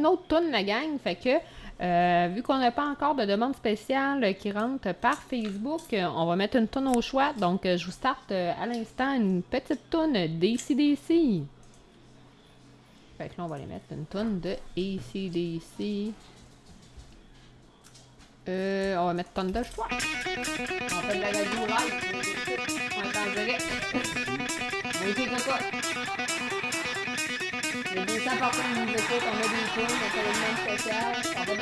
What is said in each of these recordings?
Sinon, ben là, on va écouter un autre tune, la gang. Fait que, euh, vu qu'on n'a pas encore de demande spéciale qui rentre par Facebook, euh, on va mettre une tune au choix. Donc, euh, je vous starte à l'instant une petite tune d'ACDC. Fait que là, on va aller mettre une tune de ACDC. Euh, on va mettre Thunder Strike. On fait de la radio. On est. On écoute quoi? Les 200 personnes qui nous écoutent, on met des films, on fait une même spéciale. On fait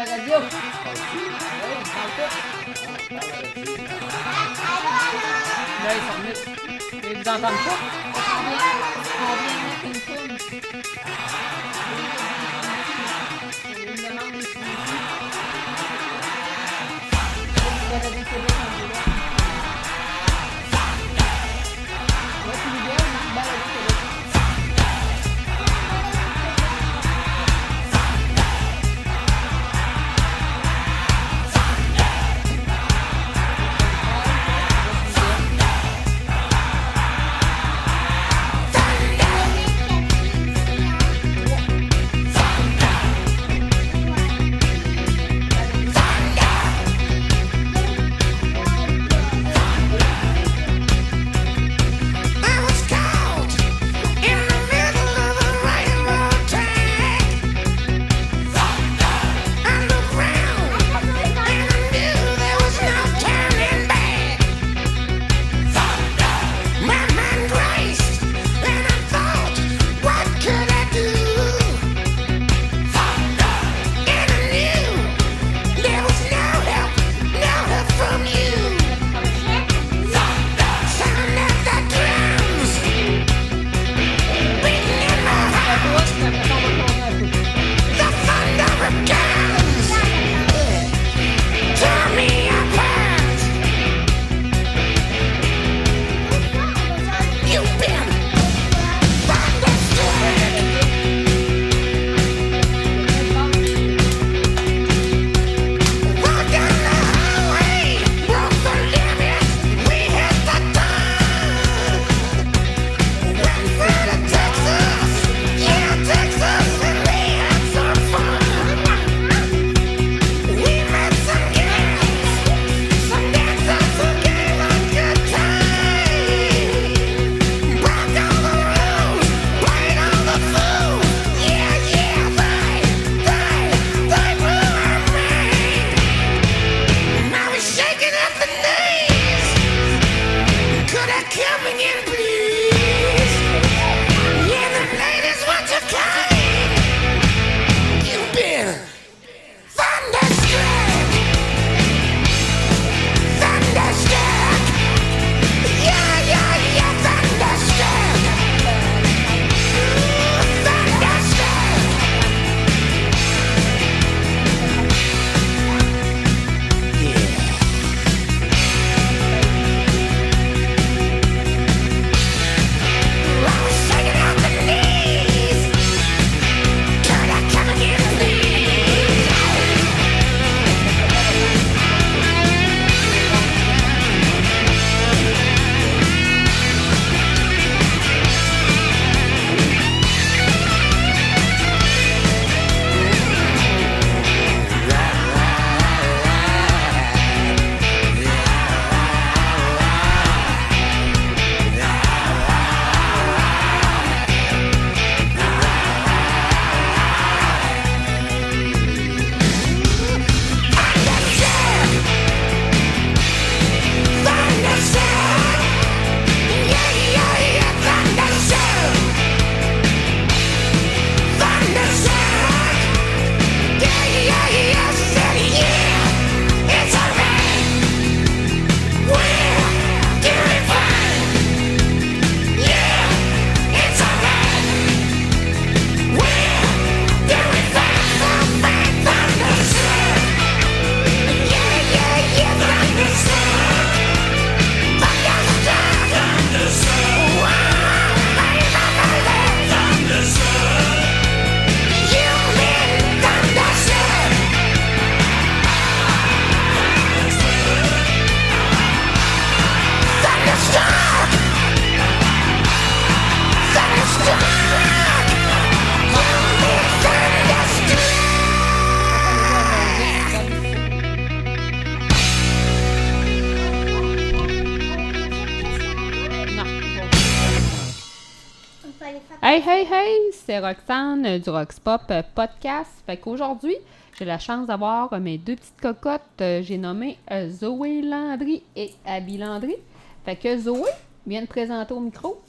Hey, hey, hey, c'est Roxane euh, du Roxpop euh, Podcast. Fait qu'aujourd'hui, j'ai la chance d'avoir euh, mes deux petites cocottes. J'ai nommé Zoé Landry et Abby Landry. Fait que Zoé, viens te présenter au micro.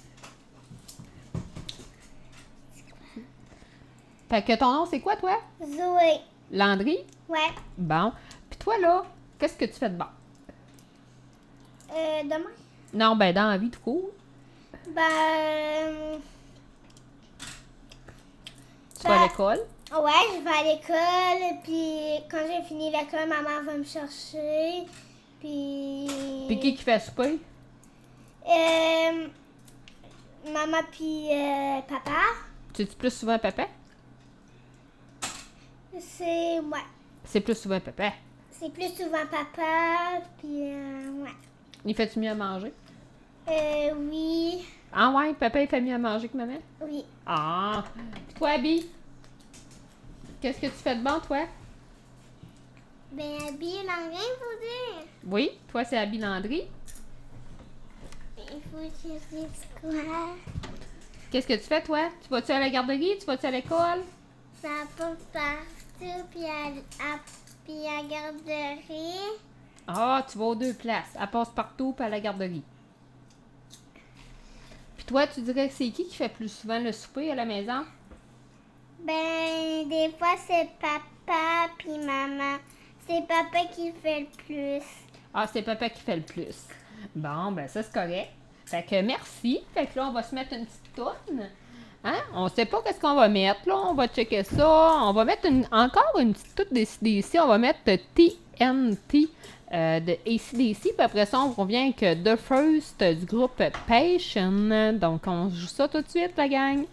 Fait que ton nom, c'est quoi, toi? Zoé. Landry? Ouais. Bon. Puis toi, là, qu'est-ce que tu fais de bon? Euh, demain? Non, ben, dans la vie, tout court. Ben. Tu vas à Ben- l'école? Ouais, je vais à l'école, puis quand j'ai fini l'école, maman va me chercher, puis... Puis qui qui fait souper? Euh, maman puis euh, papa, Tu dis plus souvent papa? c'est... Ouais. C'est plus souvent papa. C'est plus souvent papa, puis... euh, ouais. Il fait-tu mieux à manger? Euh, oui. Ah ouais, papa, fait mieux à manger que maman? Oui. Ah! Puis toi, Abby? Qu'est-ce que tu fais de bon, toi? Ben, habiller l'engin, faut dire. Oui, toi, c'est Abby Landry. Il faut que je dise quoi? Qu'est-ce que tu fais, toi? Tu vas-tu à la garderie? Tu vas-tu à l'école? Ça passe partout, puis à, à, puis à garderie. Ah, tu vas aux deux places. Elle passe partout, puis à la garderie. Toi, tu dirais que c'est qui qui fait plus souvent le souper à la maison? Ben, des fois, c'est papa puis maman. C'est papa qui fait le plus. Ah, c'est papa qui fait le plus. Bon, ben ça, c'est correct. Fait que merci. Fait que là, on va se mettre une petite tourne. Hein? On sait pas qu'est-ce qu'on va mettre, là. On va checker ça. On va mettre une- encore une petite toute décidée ici. On va mettre TNT euh, de ACDC. Puis après ça, on revient avec euh, The First du groupe Passion. Donc, on joue ça tout de suite, la gang.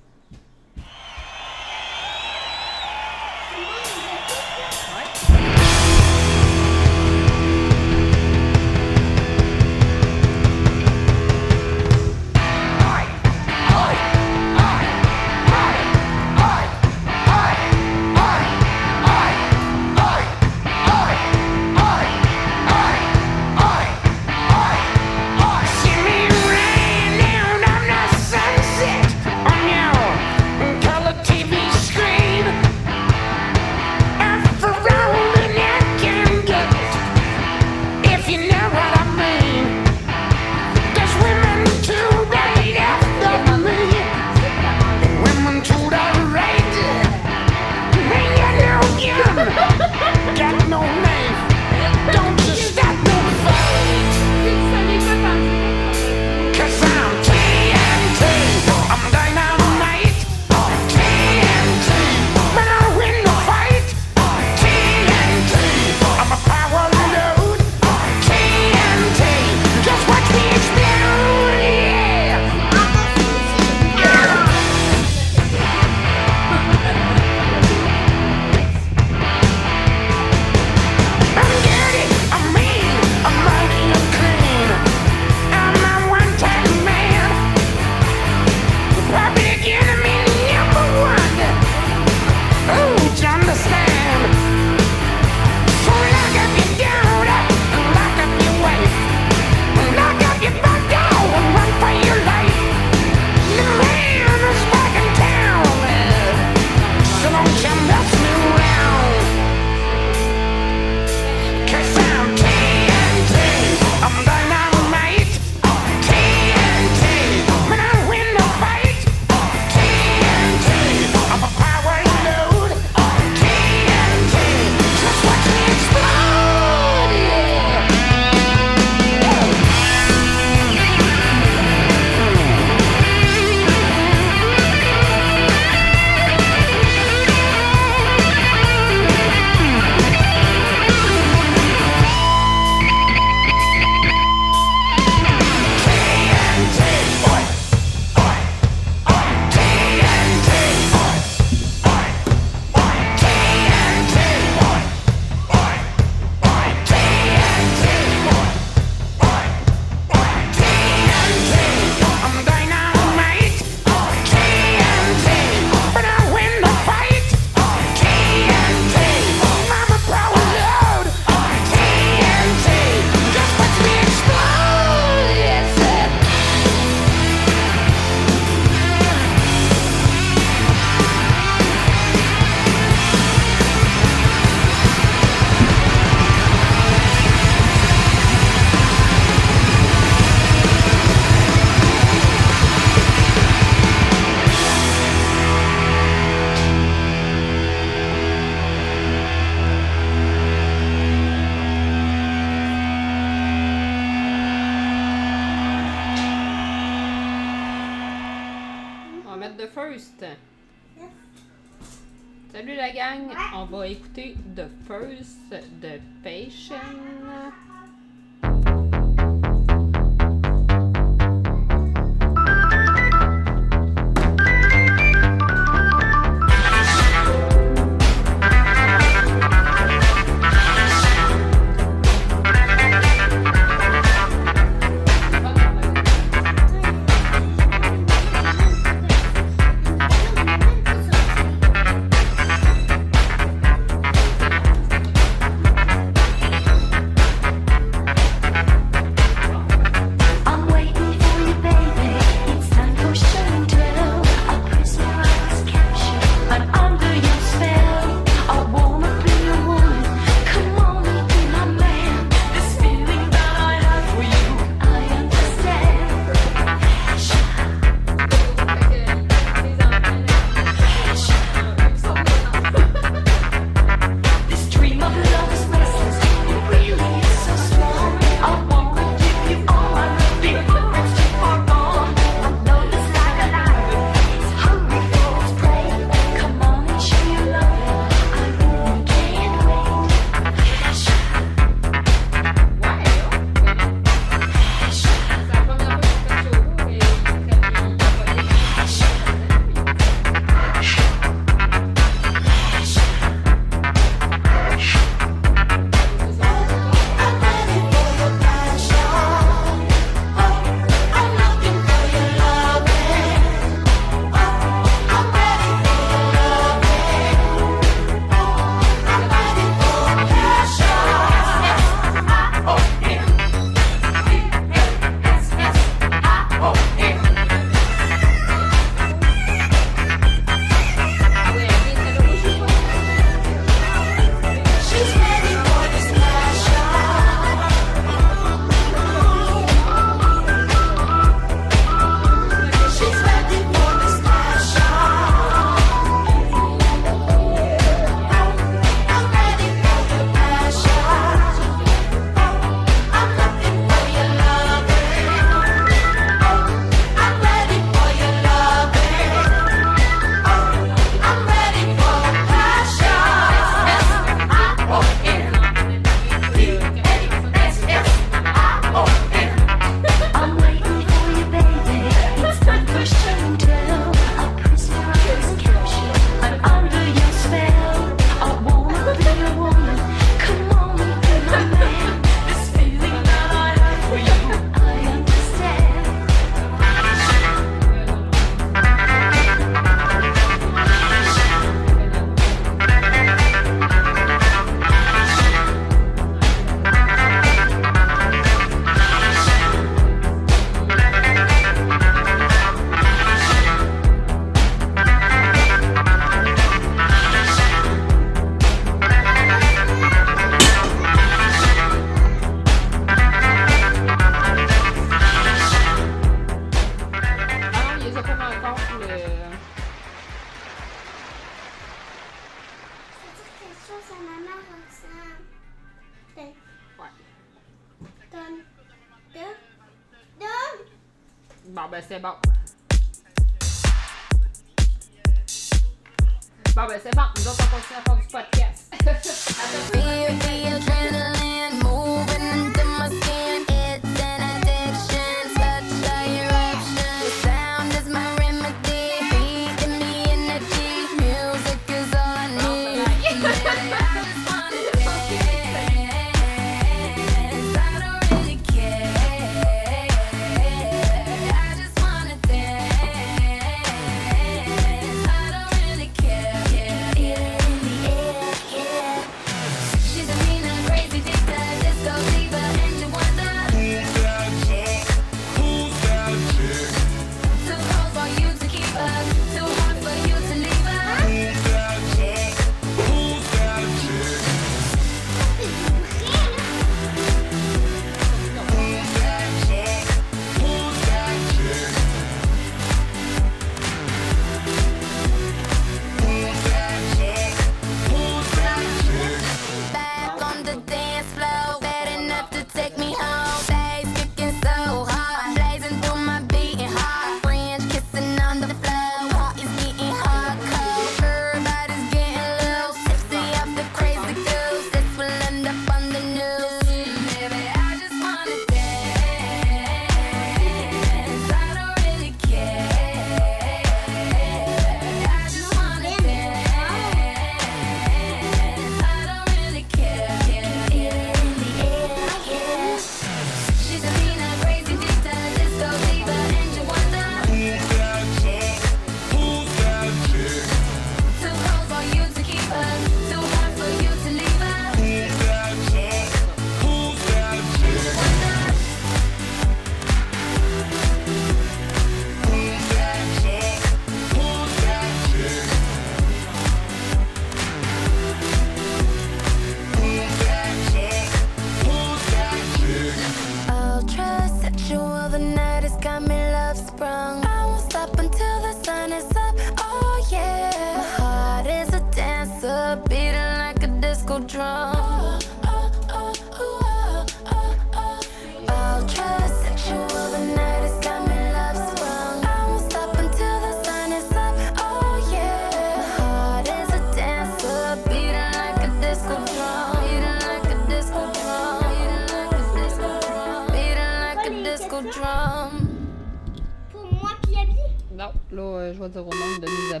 là, je vais dire au monde de nous.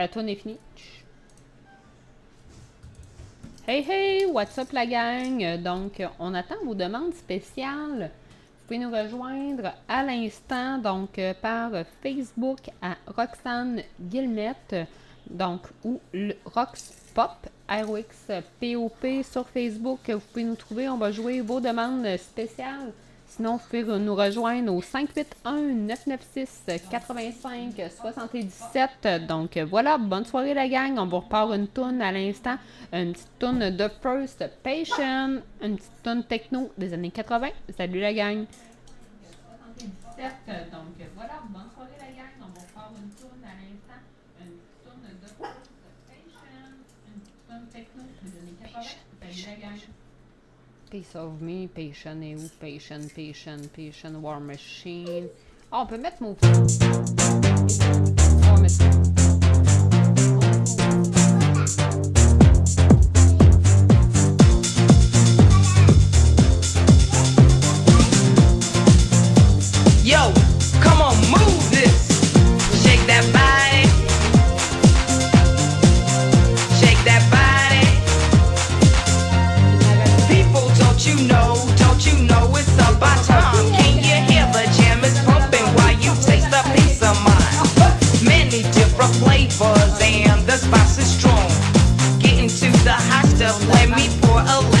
La tonne est finie. Hey hey, what's up la gang? Donc, on attend vos demandes spéciales. Vous pouvez nous rejoindre à l'instant, donc euh, par Facebook à Roxane Guillemette, donc ou le Roxpop, ROXPOP sur Facebook. Vous pouvez nous trouver, on va jouer vos demandes spéciales Sinon, vous pouvez nous rejoindre au 581-996-85-77. Donc voilà, bonne soirée la gang. On vous repart une tourne à l'instant. Une petite tourne de First Patient. Une petite tourne techno des années 80. Salut la gang. 77. Donc voilà. piece of me, patient EU, patient, patient, patient, war machine. Ah, on peut mettre mon... let me pour a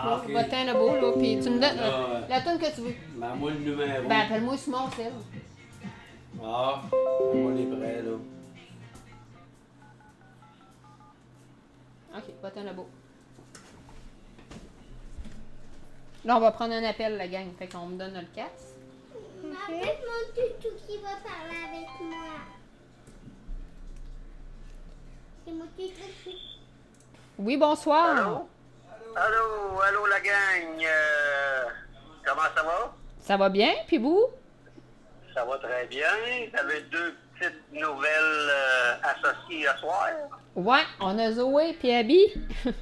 Ah, là. ok. Va-t'en le beau, là, puis tu me donnes ouais. la tune que tu veux. Ben, moi, le numéro. Ben, appelle-moi Simon, c'est Ah, moi, les prêts, là. Ok, va-t'en le beau. Là, on va prendre un appel, la gang. Fait qu'on me donne le 4. C'est mon toutou qui va parler avec moi. C'est mon toutou. Oui, bonsoir. Allô, allô la gang. Euh, comment ça va? Ça va bien? Puis vous? Ça va très bien. J'avais deux petites nouvelles euh, associées à soir. Ouais, on a Zoé puis Abby.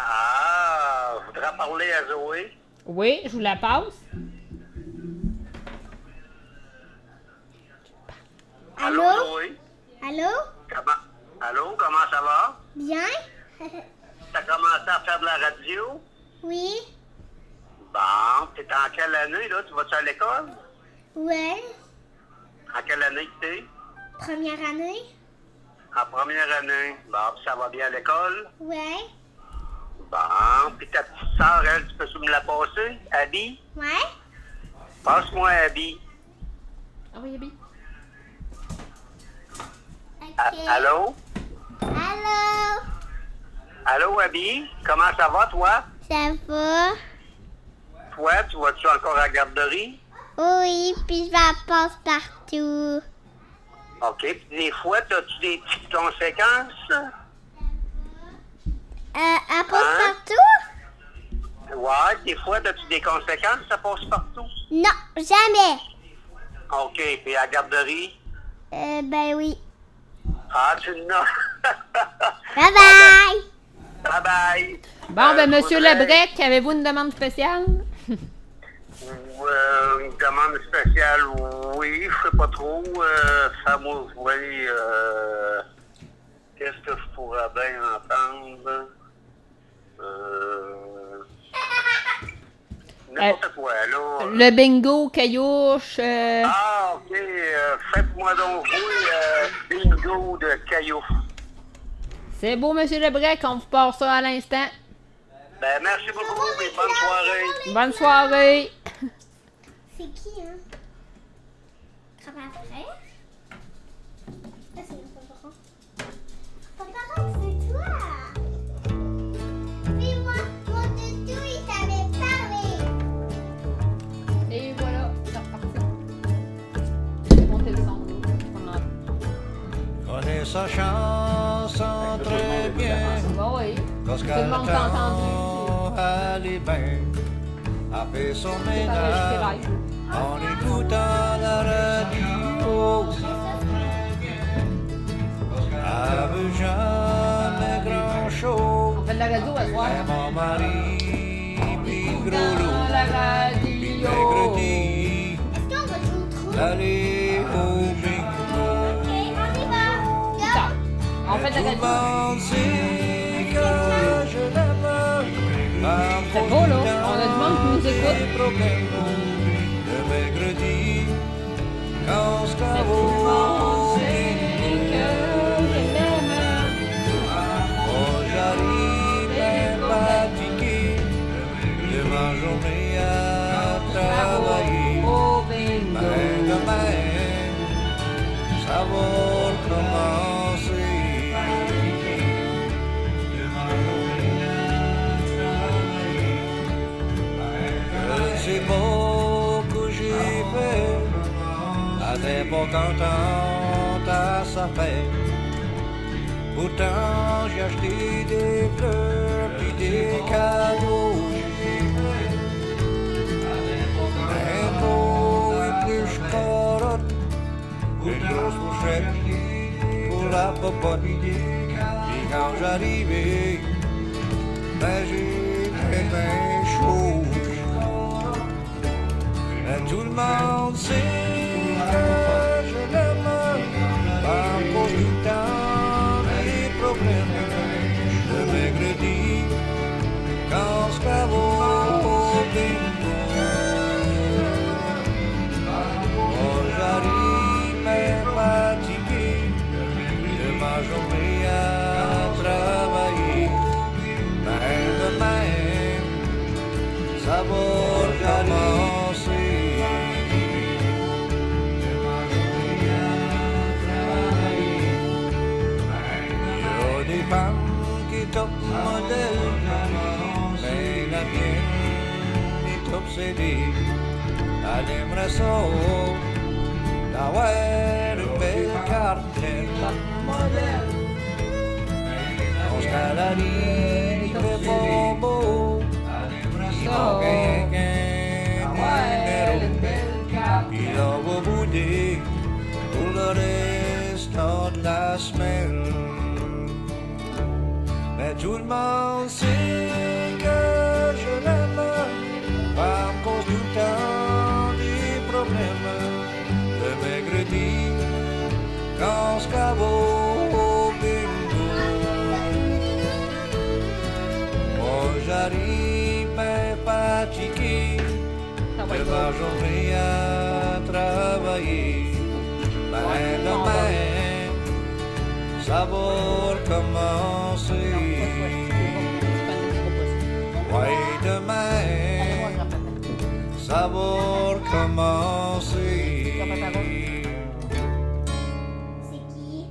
Ah, je voudrais parler à Zoé? oui, je vous la passe. Allô? Zoé? Allô? Comment? Allô, comment ça va? Bien? T'as commencé à faire de la radio? oui? Bon, t'es en quelle année, là? Tu vas-tu à l'école? Ouais? En quelle année que t'es? Première année? En première année. Bon, ça va bien à l'école? Ouais? Bon, puis ta petite sœur, elle, tu peux me la passer? Abby? Ouais? Passe-moi Abby. Ah oui, Abby. A- Ok. Allô? Allô? Allô, Abby? Comment ça va, toi? Ça va? Toi, tu vas-tu encore à la garderie? Oui, puis je vais passe partout. OK. Puis des fois, as-tu des petites conséquences? Euh, à passe Hein? partout? Ouais, des fois, as-tu des conséquences? Ça passe partout. Non, jamais. OK. Puis à la garderie? Euh, ben oui. Ah, tu n'as. Bye bye! Bye bye. Bon, ben, Euh, monsieur faudrait- Lebrec, avez-vous une demande spéciale? Euh, une demande spéciale, oui, je sais pas trop. Euh, ça m'a oui, euh, Qu'est-ce que je pourrais bien entendre? Euh, N'importe quoi, là. Le bingo, caillouche. Ah, ok. Faites-moi donc euh, bingo de cailloux. C'est beau, monsieur Lebrec, on vous passe ça à l'instant. Ben, merci beaucoup et bonne soirée. Bonne soirée. C'est qui, hein? Grand frère? Ça, c'est mon papa. Papa, c'est toi! Mais moi, mon toutou, il savait parler! Et voilà, c'est reparti. J'ai monté le son. On entend. connaît sa chanson oui. Parce Tout le monde t'a entendu. elle est bien, a fait son ménage en écoutant la radio. Elle veut jamais grand chose. On fait de la radio à soir. Mon mari, puis gros loup, puis d'aller au bingo. On fait de la radio. C'est beau, là. On a nous. N'est pas contente à sa fête. Pourtant, j'ai acheté des fleurs puis des cadeaux. Un pot et plus carotte, une grosse fourchette pour la popote. Puis quand j'arrivais, ben j'étais bien chaud. Tout le monde sait que je belle cartelle modèle. Parce qu'à la ligne, il fait pas beau. Il manque rien qu'un numéro. Puis là, va bouder pour le restant de la semaine. Mais tout le ça va recommencer. Ouais, demain, ça va recommencer. C'est qui?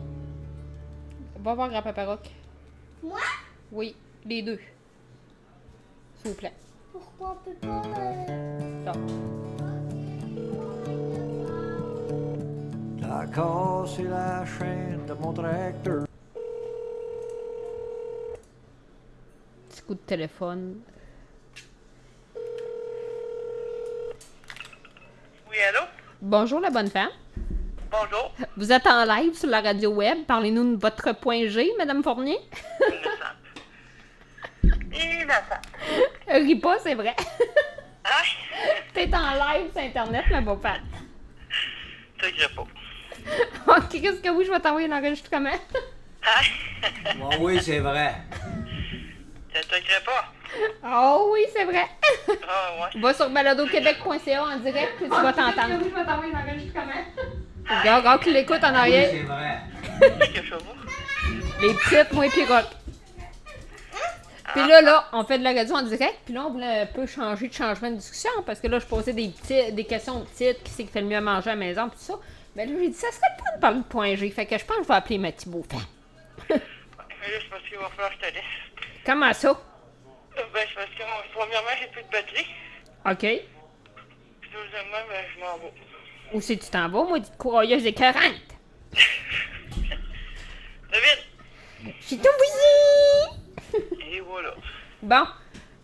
Va voir Grand-Papa Rock. Moi? Oui, les deux. S'il vous plaît. Pourquoi on peut pas. euh, Ça. T'as cassé la chaîne de mon tracteur. Petit coup de téléphone. Oui, allô? Bonjour la bonne femme. Bonjour. Vous êtes en live sur la radio web. Parlez-nous de votre point G, Madame Fournier. Innocent. Ris pas, c'est vrai. Hein? T'es en live sur Internet, ma beau femme. T'inquiète pas. Ok, qu'est-ce que oui, je vais t'envoyer un enregistrement. Hein? Bon, oui, c'est vrai. T'inquiète pas? Oh oui, c'est vrai. Ah, ouais. Va sur baladoquebec.ca en direct, puis tu vas t'entendre. Oui, je vais t'envoyer un enregistrement? Regarde, regarde qu'il l'écoute en Oui, arrière. c'est vrai. Qu'est-ce que Les petites, moi, puis rock. Puis là, là, on fait de la radio en direct, puis là, on voulait un peu changer de changement de discussion, parce que là, je posais des, petits, des questions de petites, qui c'est qui fait le mieux à manger à la maison, puis tout ça. Mais là, j'ai dit, ça serait pas de parler de point G, fait que je pense que je vais appeler ma petite beau-femme. Là, c'est parce qu'il va falloir que je te laisse. Comment ça? Euh, Ben, c'est parce que, premièrement, j'ai plus de batterie. OK. Puis, deuxièmement, ben, je m'en vais. Où c'est que tu t'en vas, moi, dit courailleuse écœurante? David! J'ai ton bouilli! Et voilà. Bon.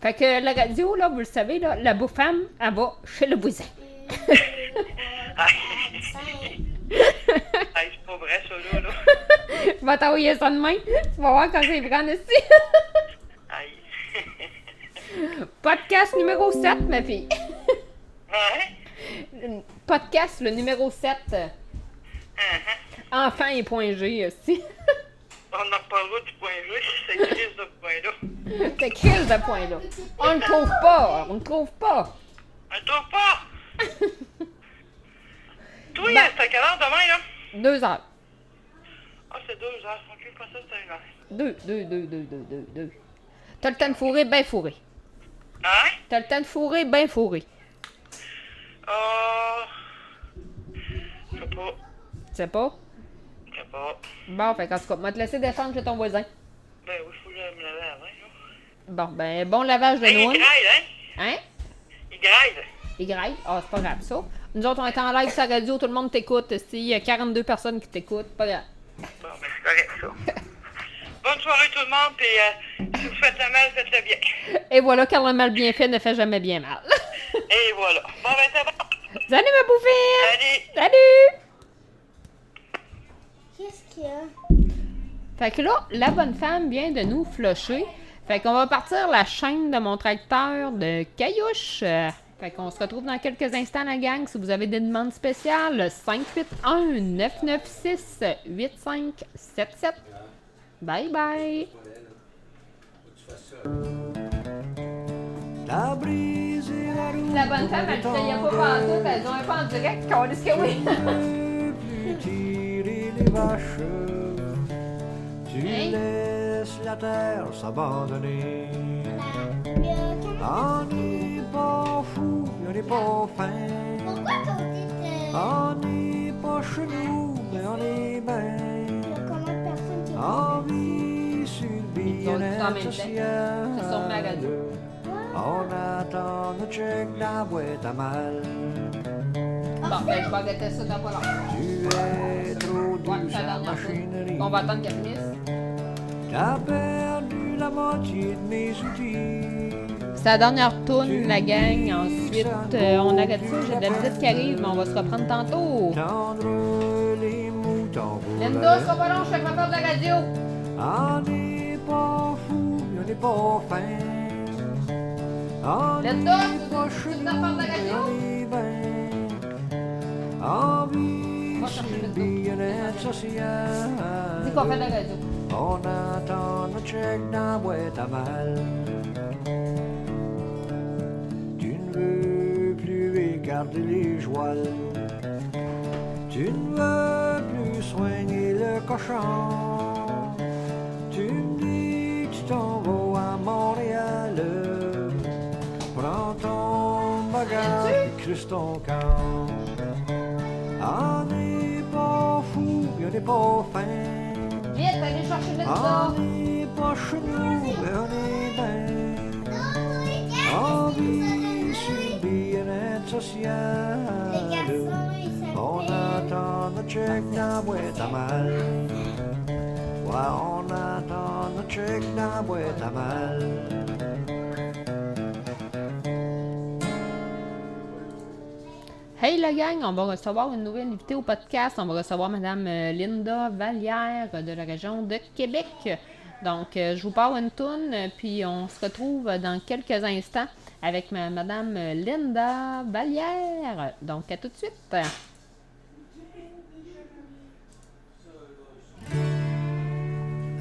Fait que la radio, là, vous le savez, là, la beau-femme, elle va chez le voisin. Hey, c'est pas vrai, ça, là, là. Je vais t'envoyer ça demain. Tu vas voir quand c'est vrai en esti. Aïe. Podcast numéro 7, ma fille. Hein? Podcast, le numéro 7. Enfant et point G aussi. On en reparlera du point G, c'est crise de point-là. C'est crise de point là. On ne trouve pas. On ne trouve pas. Un trouve pas! Toi, Ben- c'est à quelle heure demain, là? Deux heures. Ah, c'est deux heures. Ok, pensais que c'était une heure. Deux, deux, deux, deux, deux, deux, deux. T'as le temps de fourrer, ben fourré. Hein? T'as le temps de fourrer, ben fourré. Euh... Je sais pas. Tu sais pas? Je sais pas. Bon, fait qu'en tout cas, moi te laisser descendre chez ton voisin. Ben oui, faut que je me laver avant, là. Bon, ben, bon lavage de il noix. graille, hein? Hein? Il graille. Y. Ah, c'est pas grave, ça. Nous autres, on est en live sur la radio, tout le monde t'écoute. Il y a 42 personnes qui t'écoutent. Pas grave. Bon, ben, c'est correct, ça. Bonne soirée, tout le monde, puis euh, si vous faites le mal, faites-le bien. Et voilà, car le mal bien fait ne fait jamais bien mal. Et voilà. Bon, ben, c'est bon. Salut, ma bouffine! Allez. Salut! Qu'est-ce qu'il y a? Fait que là, la bonne femme vient de nous flusher. Fait qu'on va partir la chaîne de mon tracteur de Caillouche. Fait qu'on se retrouve dans quelques instants, la gang. Si vous avez des demandes spéciales, 581-996-8577. Bye bye! La brise et la roue. La bonne femme, elle disait, n'y a pas pantoute, elle dit, pas en direct, qu'on dit que oui. plus tirer les vaches? Tu Hey. laisses la terre s'abandonner. En pas fou, on n'est pas fin. Pourquoi t'as dit que On n'est pas chelou, mais on est bien. En vie sur le temps. social. On attend le check la boîte à mal. Bon, ben, je vais arrêter ça dans pas longtemps. Tu es trop douce la machinerie. On va attendre qu'elle finisse. T'as perdu la moitié de mes outils. La dernière tourne, la gang. Ensuite, euh, on arrête ça. J'ai de la visite qui arrive, mais on va se reprendre tantôt. Linda, sera pas long, je part de la radio. On n'est pas fou, on n'est pas fin. Linda, qu'on fait de la radio. On attend le check dans la boîte à mal. Écarter les jouals. Tu ne veux plus soigner le cochon. Tu me dis que tu t'en vas à Montréal. Prends ton bagage et creuse ton camp. On n'est pas fou, on n'est pas fin. Chercher Linda. On n'est pas chez nous, on est bien. Bien-être Les social. garçons, ils On attend dans la boîte à mal. Ouais, on attend dans la boîte à mal. Hey la gang, on va recevoir une nouvelle invitée au podcast. On va recevoir Madame euh, Linda Vallière de la région de Québec. Donc, euh, je vous parle une toune, euh, puis on se retrouve dans quelques instants avec ma- Madame Linda Vallière. Donc, à tout de suite.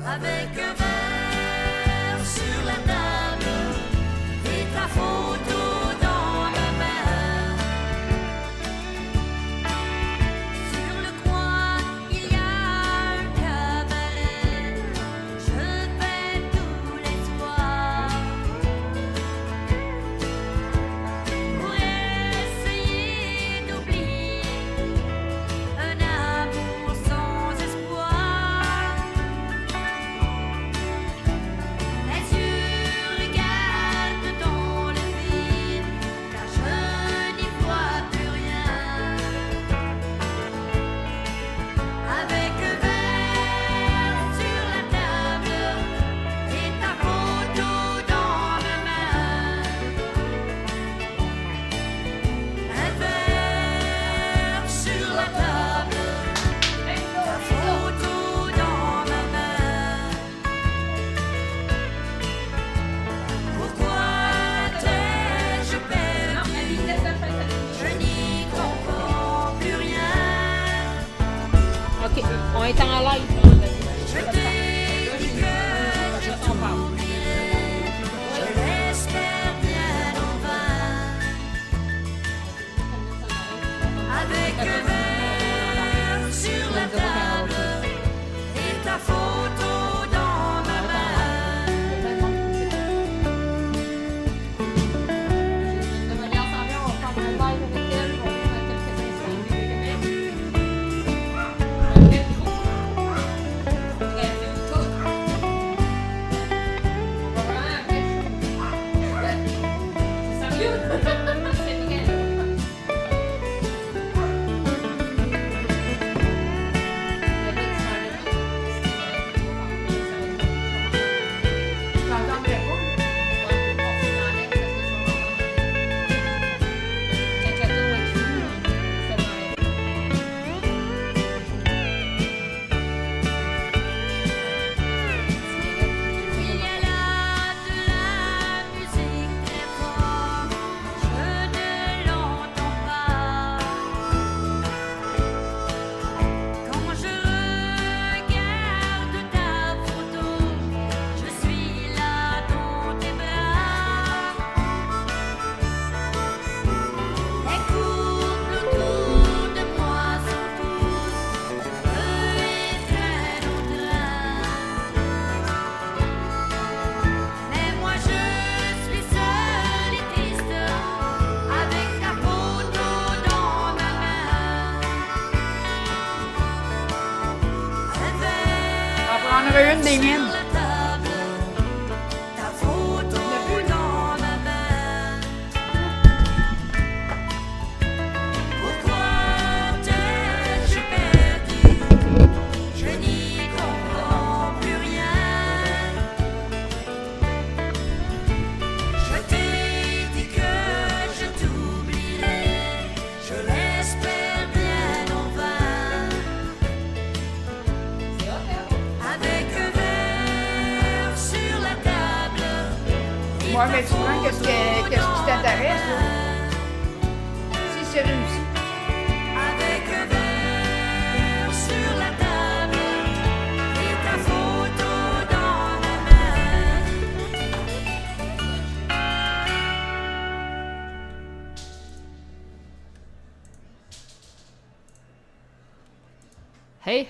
Avec un verre sur la table et ta photo you.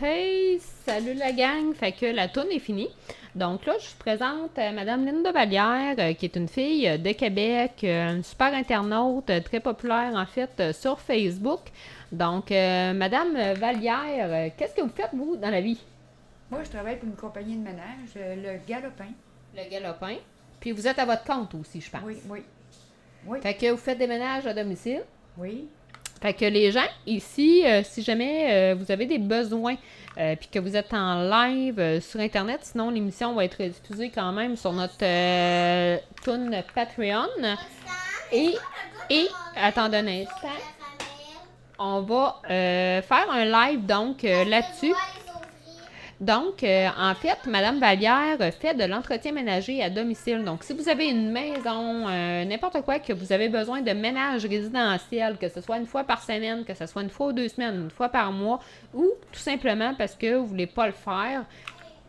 Hey! Salut la gang! Fait que la tourne est finie. Donc là, je vous présente euh, Madame Linda Vallière, euh, qui est une fille euh, de Québec, euh, une super internaute, très populaire en fait sur Facebook. Donc, Madame Vallière, qu'est-ce que vous faites vous dans la vie? Moi, je travaille pour une compagnie de ménage, le Galopin. Le galopin. Puis vous êtes à votre compte aussi, je pense. Oui, oui. Oui, Fait que vous faites des ménages à domicile? oui. Fait que les gens ici, euh, si jamais euh, vous avez des besoins, euh, puis que vous êtes en live euh, sur Internet, sinon l'émission va être diffusée quand même sur notre tune Patreon. Et, et, attendez un instant, on va faire un live donc là-dessus. Donc, euh, en fait, Madame Vallière fait de l'entretien ménager à domicile. Donc, si vous avez une maison, euh, n'importe quoi, que vous avez besoin de ménage résidentiel, que ce soit une fois par semaine, que ce soit une fois ou deux semaines, une fois par mois, ou tout simplement parce que vous voulez pas le faire,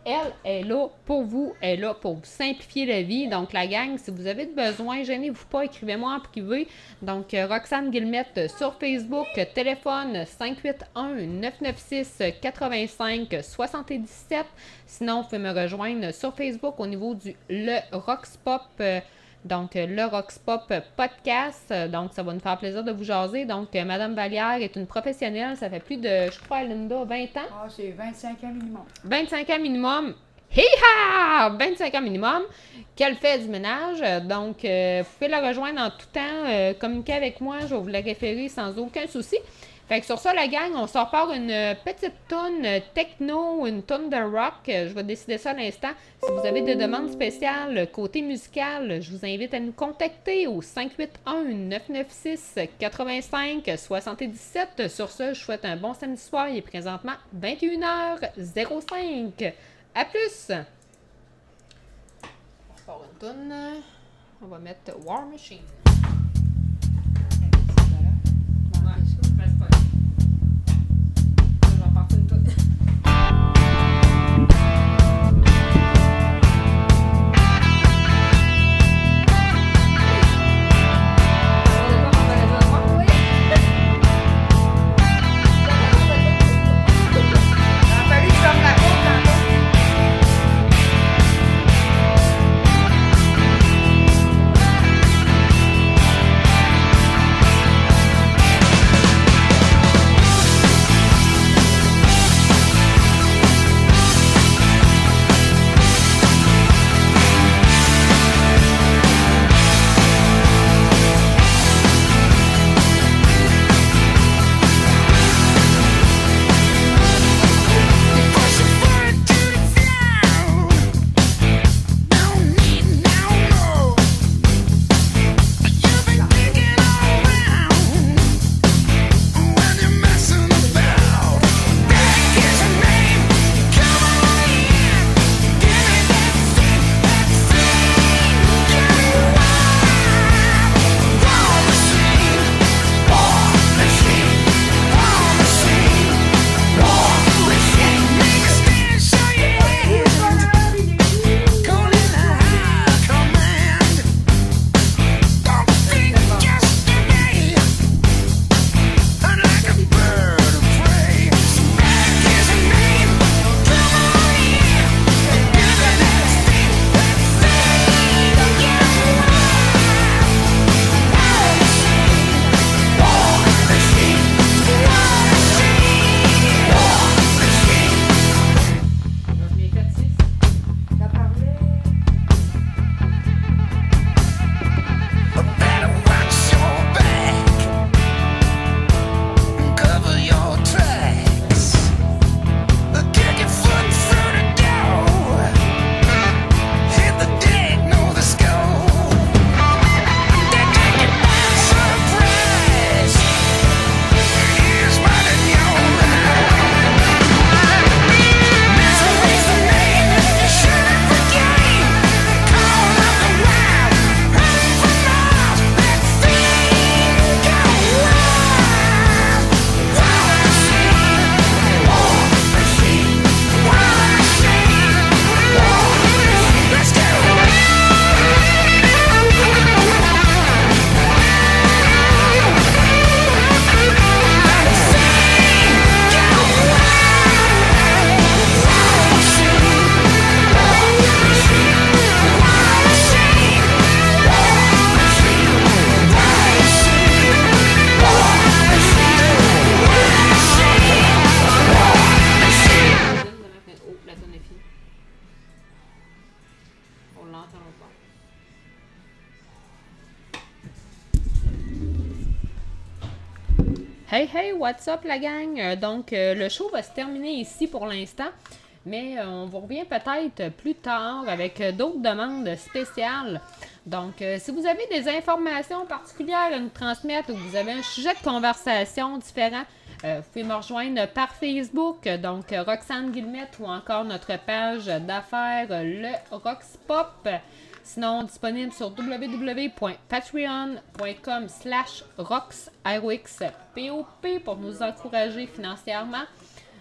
elle est là pour vous, elle est là pour vous simplifier la vie. Donc, la gang, si vous avez besoin, gênez-vous pas, écrivez-moi en privé. Donc, euh, Roxane Guillemette sur Facebook, téléphone 581-996-85-77. Sinon, vous pouvez me rejoindre sur Facebook au niveau du Le Roxpop. euh, donc, euh, le Roxpop podcast. Euh, Donc, ça va nous faire plaisir de vous jaser. Donc, euh, Madame Vallière est une professionnelle. Ça fait plus de, je crois, Linda, 20 ans. Ah, c'est 25 ans minimum. 25 ans minimum. Hi-ha! 25 ans minimum. Qu'elle fait du ménage. Donc, euh, vous pouvez la rejoindre en tout temps. euh, communiquer avec moi. Je vais vous la référer sans aucun souci. Fait que sur ça, la gang, on sort par une petite tonne techno, une tonne de rock. Je vais décider ça à l'instant. Si vous avez des demandes spéciales côté musical, je vous invite à nous contacter au 581-996-85-77. Sur ce, je souhaite un bon samedi soir. Il est présentement 21h05. À plus! On une. On va mettre War Machine. What's up la gang? Euh, Donc euh, le show va se terminer ici pour l'instant, mais euh, on vous revient peut-être plus tard avec d'autres demandes spéciales. Donc si vous avez des informations particulières à nous transmettre ou vous avez un sujet de conversation différent, vous pouvez me rejoindre par Facebook, donc Roxane Guillemette ou encore notre page d'affaires le Roxpop. Sinon, disponible sur www.patreon.com slash R-O-X-P-O-P pour nous encourager financièrement.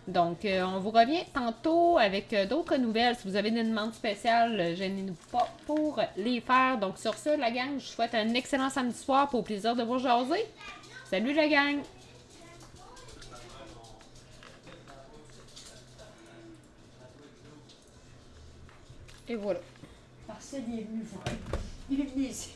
Donc, euh, on vous revient tantôt avec euh, d'autres nouvelles. Si vous avez des demandes spéciales, euh, gênez-nous pas pour les faire. Donc, sur ce, la gang, je vous souhaite un excellent samedi soir pour au plaisir de vous jaser. Salut la gang! Et voilà. Il est venu ici.